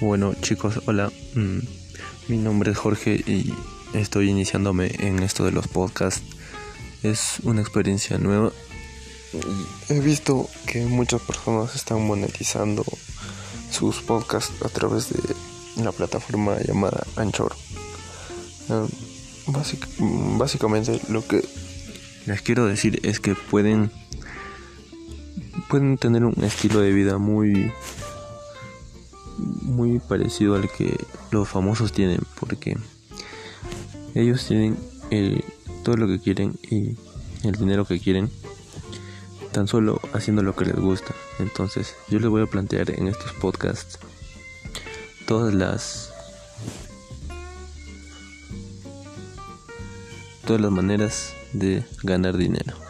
Bueno chicos, hola. Mm, mi nombre es Jorge y estoy iniciándome en esto de los podcasts. Es una experiencia nueva. He visto que muchas personas están monetizando sus podcasts a través de la plataforma llamada Anchor. Ah, básicamente lo que les quiero decir es que pueden pueden tener un estilo de vida muy muy parecido al que los famosos tienen, porque ellos tienen todo lo que quieren y el dinero que quieren, tan solo haciendo lo que les gusta. Entonces, yo les voy a plantear en estos podcasts todas las todas las maneras de ganar dinero.